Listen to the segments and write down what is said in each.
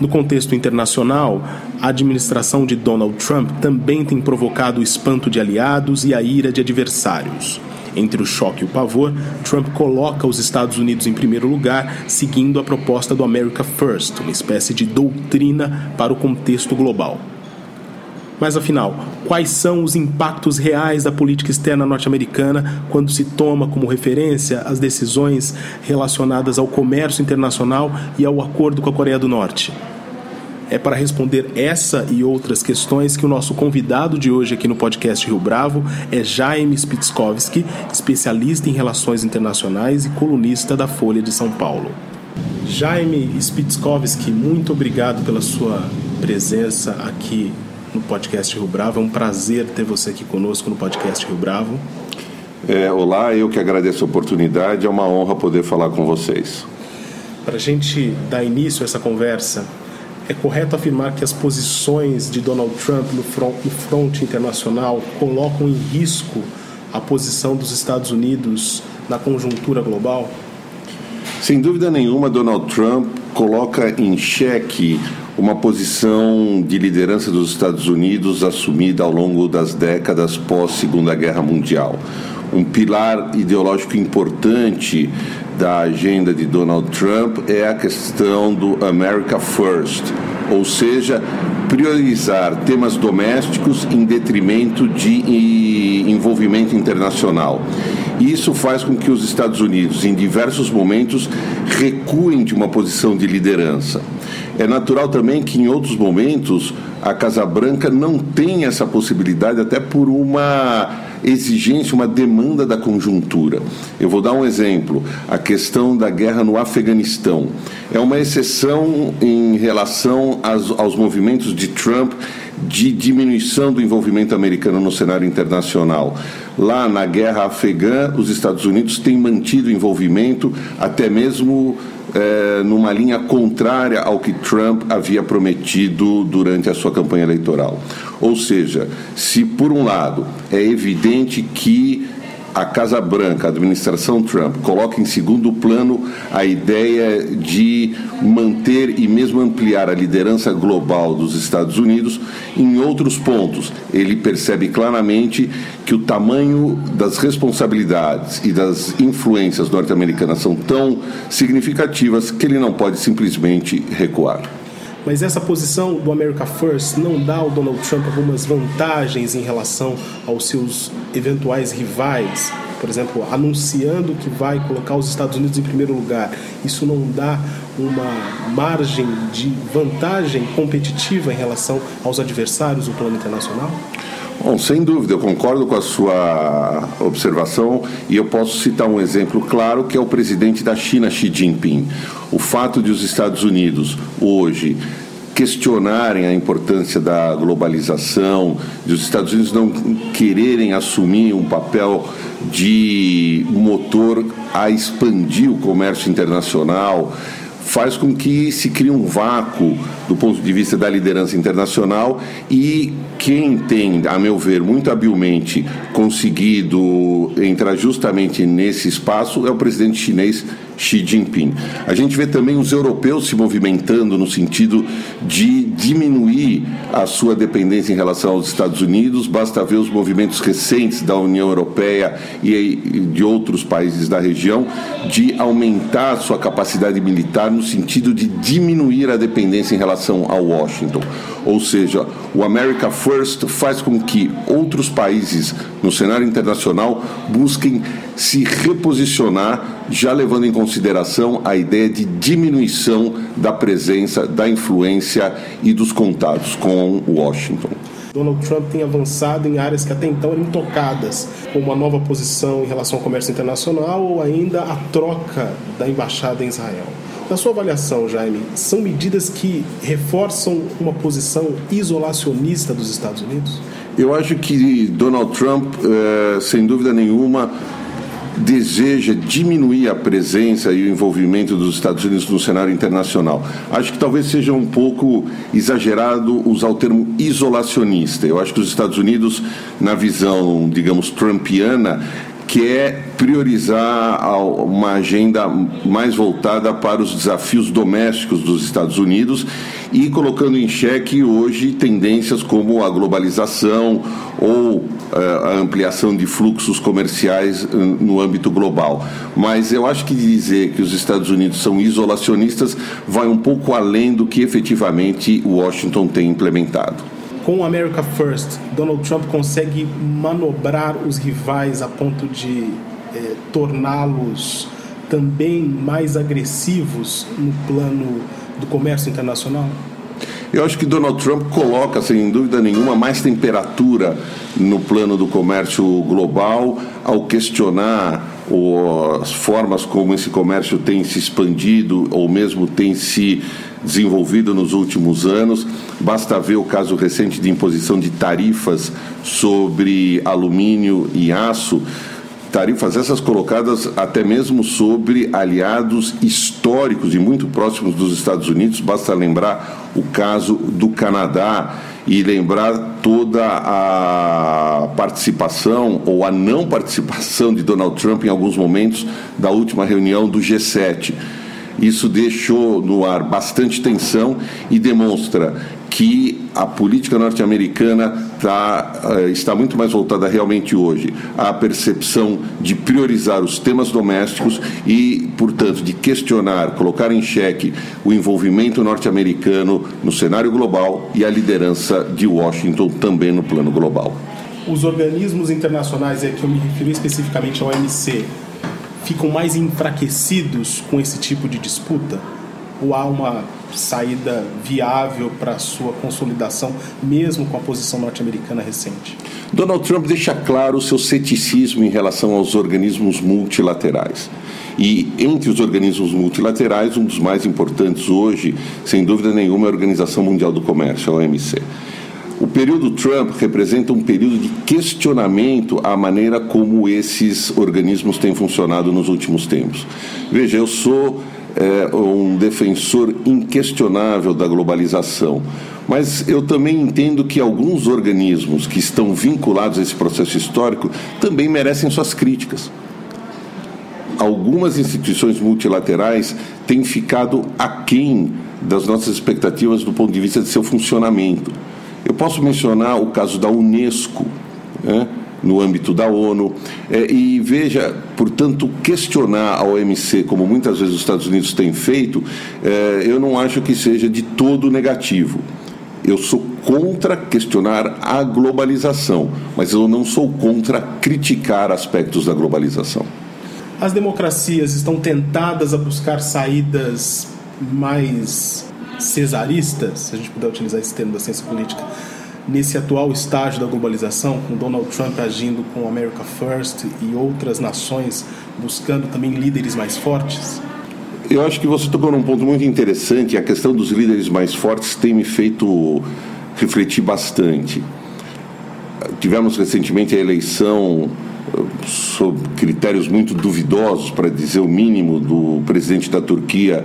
No contexto internacional, a administração de Donald Trump também tem provocado o espanto de aliados e a ira de adversários. Entre o choque e o pavor, Trump coloca os Estados Unidos em primeiro lugar, seguindo a proposta do America First, uma espécie de doutrina para o contexto global. Mas afinal, quais são os impactos reais da política externa norte-americana quando se toma como referência as decisões relacionadas ao comércio internacional e ao acordo com a Coreia do Norte? É para responder essa e outras questões que o nosso convidado de hoje aqui no podcast Rio Bravo é Jaime Spitzkowski, especialista em relações internacionais e colunista da Folha de São Paulo. Jaime Spitzkowski, muito obrigado pela sua presença aqui no podcast Rio Bravo. É um prazer ter você aqui conosco no podcast Rio Bravo. É, olá, eu que agradeço a oportunidade, é uma honra poder falar com vocês. Para a gente dar início a essa conversa, é correto afirmar que as posições de Donald Trump no front, no front internacional colocam em risco a posição dos Estados Unidos na conjuntura global? Sem dúvida nenhuma, Donald Trump coloca em xeque uma posição de liderança dos Estados Unidos assumida ao longo das décadas pós Segunda Guerra Mundial. Um pilar ideológico importante da agenda de Donald Trump é a questão do America First, ou seja, priorizar temas domésticos em detrimento de envolvimento internacional. Isso faz com que os Estados Unidos, em diversos momentos, recuem de uma posição de liderança. É natural também que em outros momentos a Casa Branca não tenha essa possibilidade, até por uma exigência, uma demanda da conjuntura. Eu vou dar um exemplo: a questão da guerra no Afeganistão. É uma exceção em relação aos, aos movimentos de Trump de diminuição do envolvimento americano no cenário internacional. Lá na guerra afegã, os Estados Unidos têm mantido envolvimento até mesmo é, numa linha contrária ao que Trump havia prometido durante a sua campanha eleitoral. Ou seja, se por um lado é evidente que a Casa Branca, a administração Trump, coloca em segundo plano a ideia de manter e mesmo ampliar a liderança global dos Estados Unidos. Em outros pontos, ele percebe claramente que o tamanho das responsabilidades e das influências norte-americanas são tão significativas que ele não pode simplesmente recuar. Mas essa posição do America First não dá ao Donald Trump algumas vantagens em relação aos seus eventuais rivais? Por exemplo, anunciando que vai colocar os Estados Unidos em primeiro lugar. Isso não dá uma margem de vantagem competitiva em relação aos adversários do plano internacional? Bom, sem dúvida, eu concordo com a sua observação e eu posso citar um exemplo claro que é o presidente da China, Xi Jinping. O fato de os Estados Unidos hoje questionarem a importância da globalização, de os Estados Unidos não quererem assumir um papel de motor a expandir o comércio internacional, faz com que se crie um vácuo do ponto de vista da liderança internacional e quem tem, a meu ver, muito habilmente conseguido entrar justamente nesse espaço é o presidente chinês Xi Jinping. A gente vê também os europeus se movimentando no sentido de diminuir a sua dependência em relação aos Estados Unidos. Basta ver os movimentos recentes da União Europeia e de outros países da região de aumentar a sua capacidade militar no sentido de diminuir a dependência em relação a Washington. Ou seja, o America First faz com que outros países no cenário internacional busquem se reposicionar, já levando em consideração a ideia de diminuição da presença, da influência e dos contatos com Washington. Donald Trump tem avançado em áreas que até então eram intocadas, como a nova posição em relação ao comércio internacional ou ainda a troca da embaixada em Israel. Na sua avaliação, Jaime, são medidas que reforçam uma posição isolacionista dos Estados Unidos? Eu acho que Donald Trump, é, sem dúvida nenhuma, deseja diminuir a presença e o envolvimento dos Estados Unidos no cenário internacional. Acho que talvez seja um pouco exagerado usar o termo isolacionista. Eu acho que os Estados Unidos, na visão, digamos, trumpiana, que é priorizar uma agenda mais voltada para os desafios domésticos dos Estados Unidos e colocando em xeque hoje tendências como a globalização ou a ampliação de fluxos comerciais eh, no âmbito global. Mas eu acho que dizer que os Estados Unidos são isolacionistas vai um pouco além do que efetivamente Washington tem implementado com o America First, Donald Trump consegue manobrar os rivais a ponto de é, torná-los também mais agressivos no plano do comércio internacional? Eu acho que Donald Trump coloca, sem dúvida nenhuma, mais temperatura no plano do comércio global ao questionar as formas como esse comércio tem se expandido ou mesmo tem se desenvolvido nos últimos anos. Basta ver o caso recente de imposição de tarifas sobre alumínio e aço tarifas essas colocadas até mesmo sobre aliados históricos e muito próximos dos Estados Unidos. Basta lembrar o caso do Canadá e lembrar toda a participação ou a não participação de Donald Trump em alguns momentos da última reunião do G7. Isso deixou no ar bastante tensão e demonstra que a política norte-americana tá, uh, está muito mais voltada realmente hoje à percepção de priorizar os temas domésticos e, portanto, de questionar, colocar em xeque o envolvimento norte-americano no cenário global e a liderança de Washington também no plano global. Os organismos internacionais, é que eu me refiro especificamente ao OMC, ficam mais enfraquecidos com esse tipo de disputa? Ou há uma saída viável para sua consolidação, mesmo com a posição norte-americana recente? Donald Trump deixa claro o seu ceticismo em relação aos organismos multilaterais. E entre os organismos multilaterais, um dos mais importantes hoje, sem dúvida nenhuma, é a Organização Mundial do Comércio, a OMC. O período Trump representa um período de questionamento à maneira como esses organismos têm funcionado nos últimos tempos. Veja, eu sou é, um defensor inquestionável da globalização, mas eu também entendo que alguns organismos que estão vinculados a esse processo histórico também merecem suas críticas. Algumas instituições multilaterais têm ficado aquém das nossas expectativas do ponto de vista de seu funcionamento. Eu posso mencionar o caso da Unesco, né, no âmbito da ONU, é, e veja, portanto, questionar a OMC, como muitas vezes os Estados Unidos têm feito, é, eu não acho que seja de todo negativo. Eu sou contra questionar a globalização, mas eu não sou contra criticar aspectos da globalização. As democracias estão tentadas a buscar saídas mais cesaristas, se a gente puder utilizar esse termo da ciência política, nesse atual estágio da globalização, com Donald Trump agindo com America First e outras nações buscando também líderes mais fortes? Eu acho que você tocou num ponto muito interessante. A questão dos líderes mais fortes tem me feito refletir bastante. Tivemos recentemente a eleição sob critérios muito duvidosos, para dizer o mínimo, do presidente da Turquia,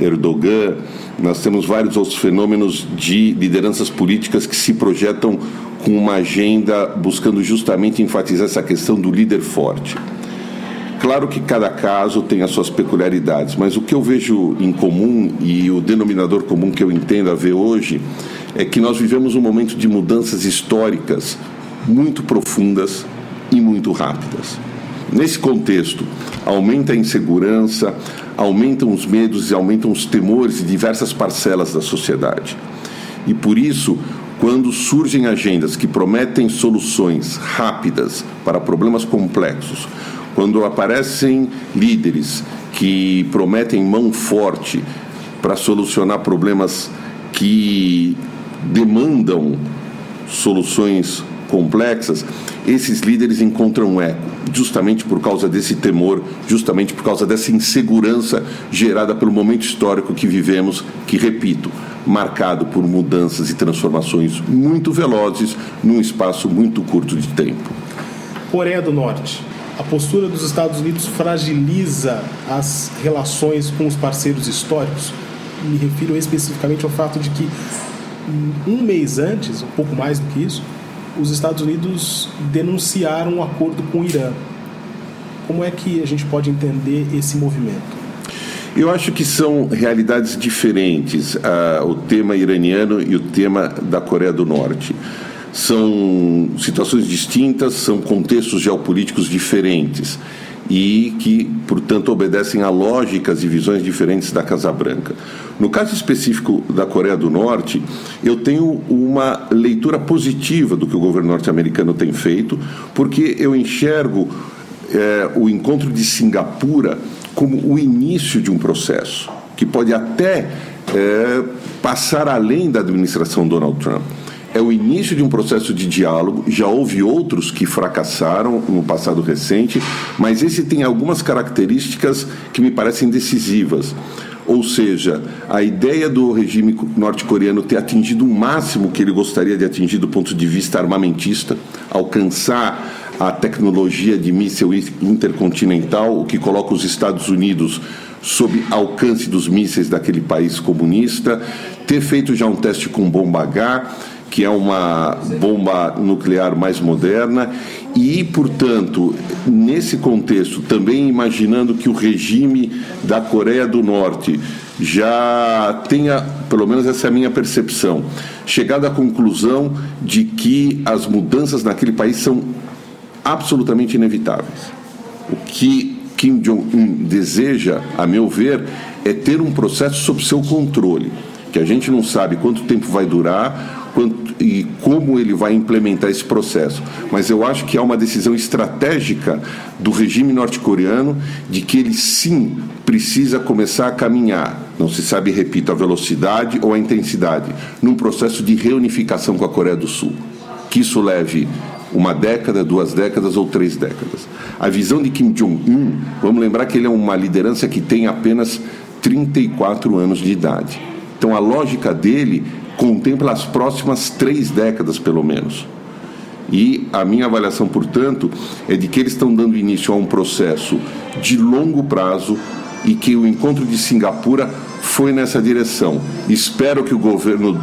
Erdogan, nós temos vários outros fenômenos de lideranças políticas que se projetam com uma agenda buscando justamente enfatizar essa questão do líder forte. Claro que cada caso tem as suas peculiaridades, mas o que eu vejo em comum e o denominador comum que eu entendo a ver hoje é que nós vivemos um momento de mudanças históricas muito profundas e muito rápidas. Nesse contexto, aumenta a insegurança, aumentam os medos e aumentam os temores de diversas parcelas da sociedade. E por isso, quando surgem agendas que prometem soluções rápidas para problemas complexos, quando aparecem líderes que prometem mão forte para solucionar problemas que demandam soluções complexas, esses líderes encontram eco, justamente por causa desse temor, justamente por causa dessa insegurança gerada pelo momento histórico que vivemos, que, repito, marcado por mudanças e transformações muito velozes num espaço muito curto de tempo. Coreia do Norte. A postura dos Estados Unidos fragiliza as relações com os parceiros históricos. Me refiro especificamente ao fato de que um mês antes, um pouco mais do que isso, os Estados Unidos denunciaram um acordo com o Irã. Como é que a gente pode entender esse movimento? Eu acho que são realidades diferentes, uh, o tema iraniano e o tema da Coreia do Norte. São situações distintas, são contextos geopolíticos diferentes e que, portanto, obedecem a lógicas e visões diferentes da Casa Branca. No caso específico da Coreia do Norte, eu tenho uma leitura positiva do que o governo norte-americano tem feito, porque eu enxergo é, o encontro de Singapura como o início de um processo que pode até é, passar além da administração Donald Trump é o início de um processo de diálogo. Já houve outros que fracassaram no passado recente, mas esse tem algumas características que me parecem decisivas. Ou seja, a ideia do regime norte-coreano ter atingido o máximo que ele gostaria de atingir do ponto de vista armamentista, alcançar a tecnologia de míssil intercontinental, o que coloca os Estados Unidos sob alcance dos mísseis daquele país comunista, ter feito já um teste com bomba H que é uma bomba nuclear mais moderna, e, portanto, nesse contexto, também imaginando que o regime da Coreia do Norte já tenha, pelo menos essa é a minha percepção, chegado à conclusão de que as mudanças naquele país são absolutamente inevitáveis. O que Kim Jong-un deseja, a meu ver, é ter um processo sob seu controle, que a gente não sabe quanto tempo vai durar, quanto, e como ele vai implementar esse processo. Mas eu acho que há uma decisão estratégica do regime norte-coreano de que ele sim precisa começar a caminhar, não se sabe, repito, a velocidade ou a intensidade, num processo de reunificação com a Coreia do Sul. Que isso leve uma década, duas décadas ou três décadas. A visão de Kim Jong-un, vamos lembrar que ele é uma liderança que tem apenas 34 anos de idade. Então a lógica dele contempla as próximas três décadas, pelo menos. E a minha avaliação, portanto, é de que eles estão dando início a um processo de longo prazo e que o encontro de Singapura foi nessa direção. Espero que o governo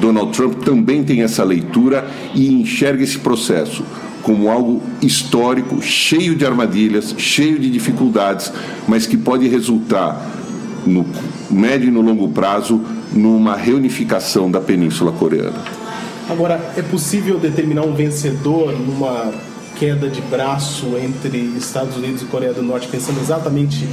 Donald Trump também tenha essa leitura e enxergue esse processo como algo histórico, cheio de armadilhas, cheio de dificuldades, mas que pode resultar no médio e no longo prazo numa reunificação da Península Coreana. Agora, é possível determinar um vencedor numa queda de braço entre Estados Unidos e Coreia do Norte, pensando exatamente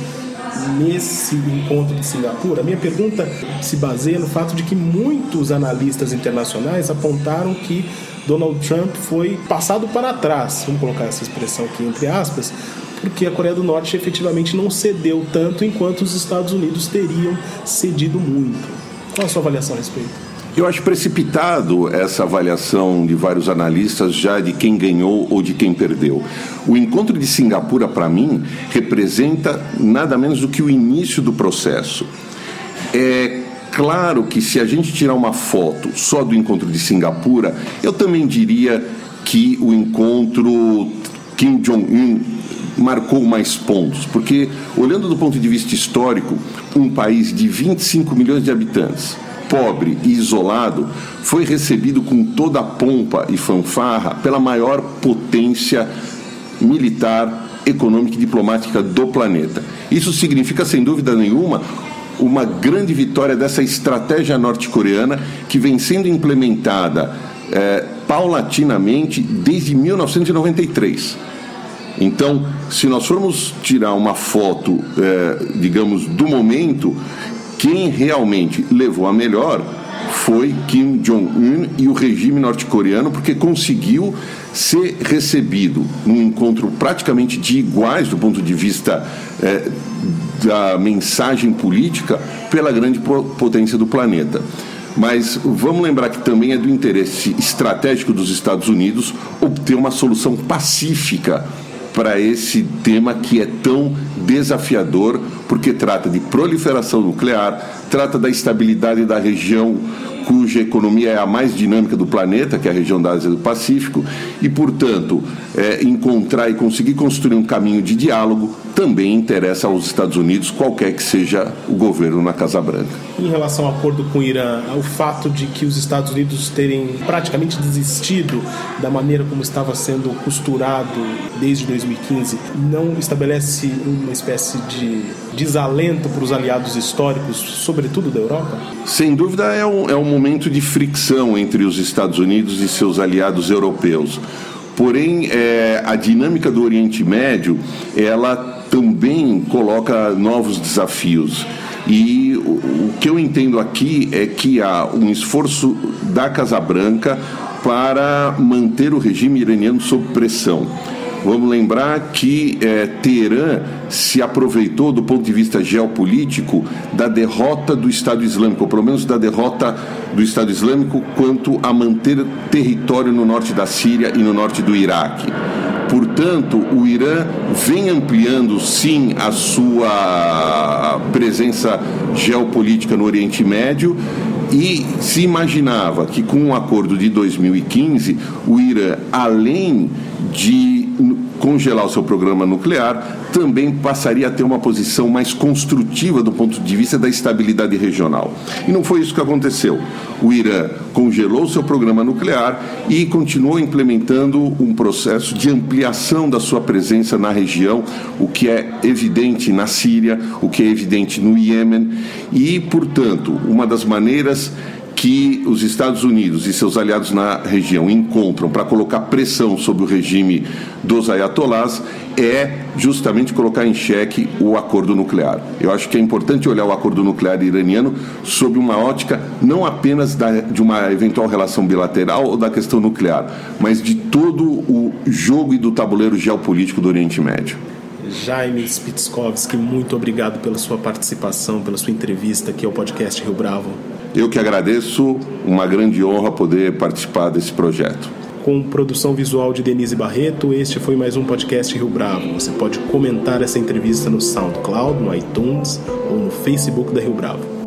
nesse encontro de Singapura? A minha pergunta se baseia no fato de que muitos analistas internacionais apontaram que Donald Trump foi passado para trás, vamos colocar essa expressão aqui entre aspas, porque a Coreia do Norte efetivamente não cedeu tanto enquanto os Estados Unidos teriam cedido muito. Qual a sua avaliação a respeito? Eu acho precipitado essa avaliação de vários analistas já de quem ganhou ou de quem perdeu. O encontro de Singapura, para mim, representa nada menos do que o início do processo. É claro que se a gente tirar uma foto só do encontro de Singapura, eu também diria que o encontro Kim Jong-un marcou mais pontos, porque olhando do ponto de vista histórico, um país de 25 milhões de habitantes, pobre e isolado, foi recebido com toda a pompa e fanfarra pela maior potência militar, econômica e diplomática do planeta. Isso significa, sem dúvida nenhuma, uma grande vitória dessa estratégia norte-coreana que vem sendo implementada é, paulatinamente desde 1993 então, se nós formos tirar uma foto, é, digamos, do momento, quem realmente levou a melhor foi Kim Jong-un e o regime norte-coreano, porque conseguiu ser recebido num encontro praticamente de iguais do ponto de vista é, da mensagem política pela grande potência do planeta. Mas vamos lembrar que também é do interesse estratégico dos Estados Unidos obter uma solução pacífica para esse tema que é tão desafiador, porque trata de proliferação nuclear, trata da estabilidade da região cuja economia é a mais dinâmica do planeta, que é a região da Ásia do Pacífico, e, portanto, é, encontrar e conseguir construir um caminho de diálogo também interessa aos Estados Unidos, qualquer que seja o governo na Casa Branca. Em relação ao acordo com o Irã, o fato de que os Estados Unidos terem praticamente desistido da maneira como estava sendo costurado desde 2015 não estabelece uma espécie de desalento para os aliados históricos, sobretudo da Europa? Sem dúvida, é um, é um momento de fricção entre os Estados Unidos e seus aliados europeus. Porém, é, a dinâmica do Oriente Médio, ela também coloca novos desafios. E o, que eu entendo aqui é que há um esforço da Casa Branca para manter o regime iraniano sob pressão. Vamos lembrar que é, Teherã se aproveitou, do ponto de vista geopolítico, da derrota do Estado Islâmico, ou pelo menos da derrota do Estado Islâmico quanto a manter território no norte da Síria e no norte do Iraque. Portanto, o Irã vem ampliando sim a sua presença geopolítica no Oriente Médio e se imaginava que com o acordo de 2015, o Irã, além de congelar o seu programa nuclear, também passaria a ter uma posição mais construtiva do ponto de vista da estabilidade regional. E não foi isso que aconteceu. O Irã congelou seu programa nuclear e continuou implementando um processo de ampliação da sua presença na região, o que é evidente na Síria, o que é evidente no Iêmen, e, portanto, uma das maneiras que os Estados Unidos e seus aliados na região encontram para colocar pressão sobre o regime dos ayatolás é justamente colocar em xeque o acordo nuclear. Eu acho que é importante olhar o acordo nuclear iraniano sob uma ótica não apenas da, de uma eventual relação bilateral ou da questão nuclear, mas de todo o jogo e do tabuleiro geopolítico do Oriente Médio. Jaime Spitskovski, muito obrigado pela sua participação, pela sua entrevista aqui ao podcast Rio Bravo. Eu que agradeço, uma grande honra poder participar desse projeto. Com produção visual de Denise Barreto, este foi mais um podcast Rio Bravo. Você pode comentar essa entrevista no SoundCloud, no iTunes ou no Facebook da Rio Bravo.